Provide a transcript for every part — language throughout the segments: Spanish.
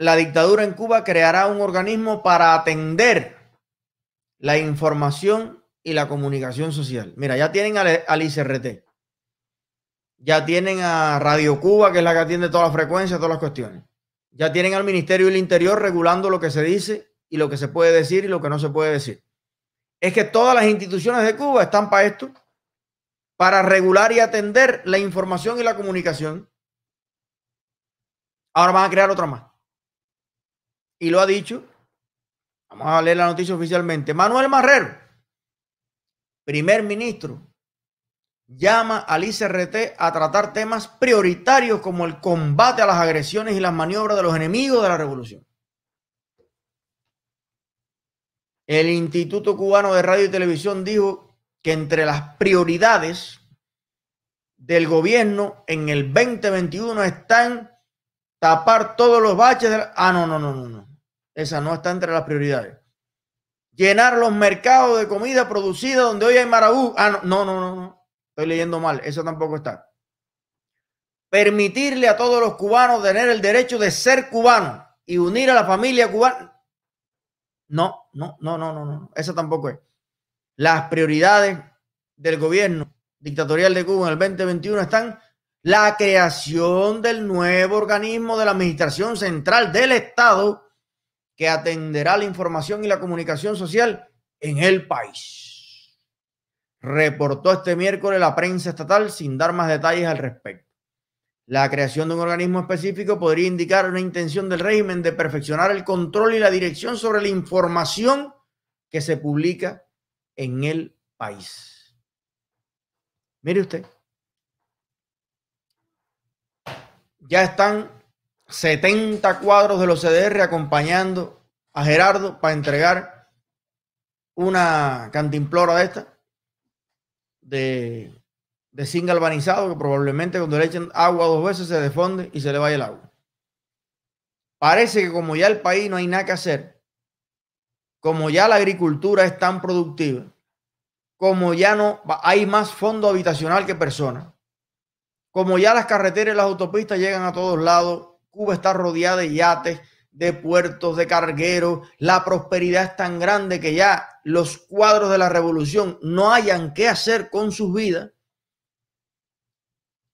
la dictadura en Cuba creará un organismo para atender la información y la comunicación social. Mira, ya tienen al, al ICRT, ya tienen a Radio Cuba, que es la que atiende todas las frecuencias, todas las cuestiones. Ya tienen al Ministerio del Interior regulando lo que se dice y lo que se puede decir y lo que no se puede decir. Es que todas las instituciones de Cuba están para esto, para regular y atender la información y la comunicación. Ahora van a crear otra más y lo ha dicho, vamos a leer la noticia oficialmente, Manuel Marrero, primer ministro, llama al ICRT a tratar temas prioritarios como el combate a las agresiones y las maniobras de los enemigos de la revolución. El Instituto Cubano de Radio y Televisión dijo que entre las prioridades del gobierno en el 2021 están tapar todos los baches. De Ah, no, no, no, no, no. Esa no está entre las prioridades. Llenar los mercados de comida producida donde hoy hay marabú. Ah, no, no, no, no. Estoy leyendo mal. Eso tampoco está. Permitirle a todos los cubanos tener el derecho de ser cubanos y unir a la familia cubana. No, no, no, no, no, no. Eso tampoco es. Las prioridades del gobierno dictatorial de Cuba en el 2021 están la creación del nuevo organismo de la Administración Central del Estado que atenderá la información y la comunicación social en el país. Reportó este miércoles la prensa estatal sin dar más detalles al respecto. La creación de un organismo específico podría indicar una intención del régimen de perfeccionar el control y la dirección sobre la información que se publica en el país. Mire usted. Ya están 70 cuadros de los CDR acompañando a Gerardo para entregar una cantimplora de esta de, de zinc galvanizado que probablemente cuando le echen agua dos veces se defonde y se le vaya el agua. Parece que como ya el país no hay nada que hacer, como ya la agricultura es tan productiva, como ya no hay más fondo habitacional que personas, como ya las carreteras y las autopistas llegan a todos lados, Cuba está rodeada de yates, de puertos, de cargueros, la prosperidad es tan grande que ya los cuadros de la revolución no hayan qué hacer con sus vidas.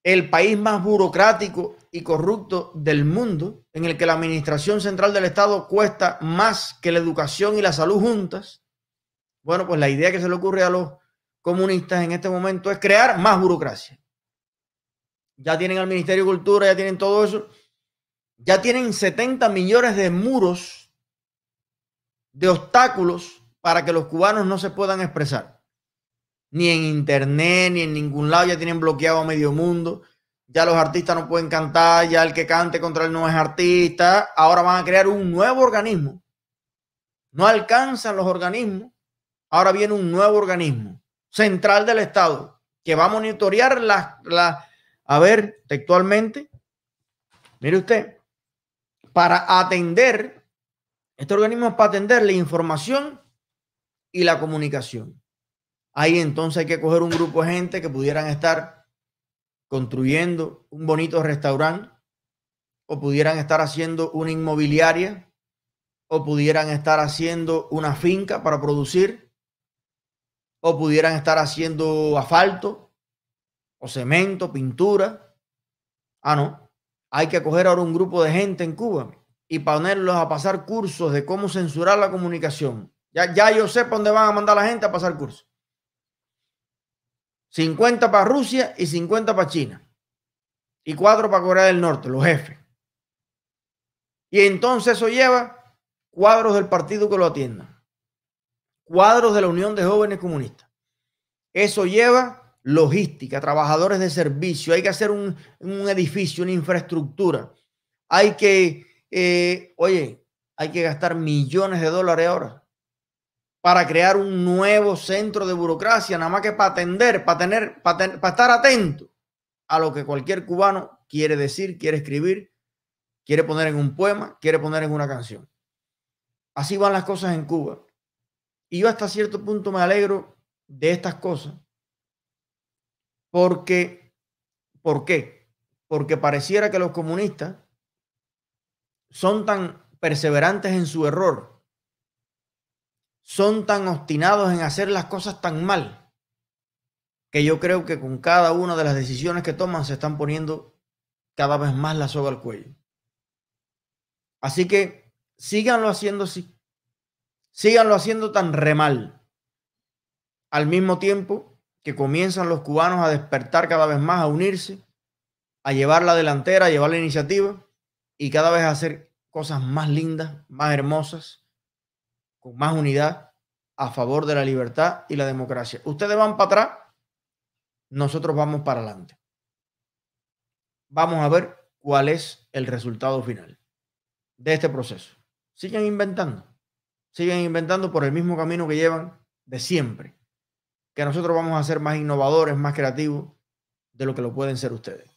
El país más burocrático y corrupto del mundo, en el que la administración central del Estado cuesta más que la educación y la salud juntas. Bueno, pues la idea que se le ocurre a los comunistas en este momento es crear más burocracia. Ya tienen al Ministerio de Cultura, ya tienen todo eso ya tienen 70 millones de muros de obstáculos para que los cubanos no se puedan expresar. Ni en internet, ni en ningún lado, ya tienen bloqueado a medio mundo. Ya los artistas no pueden cantar, ya el que cante contra él no es artista. Ahora van a crear un nuevo organismo. No alcanzan los organismos. Ahora viene un nuevo organismo central del Estado que va a monitorear la, la a ver, textualmente, mire usted, para atender, este organismo es para atender la información y la comunicación. Ahí entonces hay que coger un grupo de gente que pudieran estar construyendo un bonito restaurante o pudieran estar haciendo una inmobiliaria o pudieran estar haciendo una finca para producir o pudieran estar haciendo asfalto o cemento, pintura. Ah, no. Hay que coger ahora un grupo de gente en Cuba y ponerlos a pasar cursos de cómo censurar la comunicación. Ya, ya yo sé dónde van a mandar la gente a pasar cursos. 50 para Rusia y 50 para China. Y 4 para Corea del Norte, los jefes. Y entonces eso lleva cuadros del partido que lo atiendan. Cuadros de la Unión de Jóvenes Comunistas. Eso lleva logística, trabajadores de servicio, hay que hacer un, edificio, una infraestructura, hay que, eh, oye, hay que gastar millones de dólares ahora para crear un nuevo centro de burocracia, nada más que para atender, para tener, para, para estar atento a lo que cualquier cubano quiere decir, quiere escribir, quiere poner en un poema, quiere poner en una canción. Así van las cosas en Cuba. Y yo hasta cierto punto me alegro de estas cosas, porque, ¿por qué? Porque pareciera que los comunistas son tan perseverantes en su error, son tan obstinados en hacer las cosas tan mal, que yo creo que con cada una de las decisiones que toman se están poniendo cada vez más la soga al cuello. Así que síganlo haciendo así. Síganlo haciendo tan remal. Al mismo tiempo que comienzan los cubanos a despertar cada vez más, a unirse, a llevar la delantera, a llevar la iniciativa y cada vez a hacer cosas más lindas, más hermosas, con más unidad a favor de la libertad y la democracia. Ustedes van para atrás, nosotros vamos para adelante. Vamos a ver cuál es el resultado final de este proceso. Sigan inventando, sigan inventando por el mismo camino que llevan de siempre, que nosotros vamos a ser más innovadores, más creativos de lo que lo pueden ser ustedes.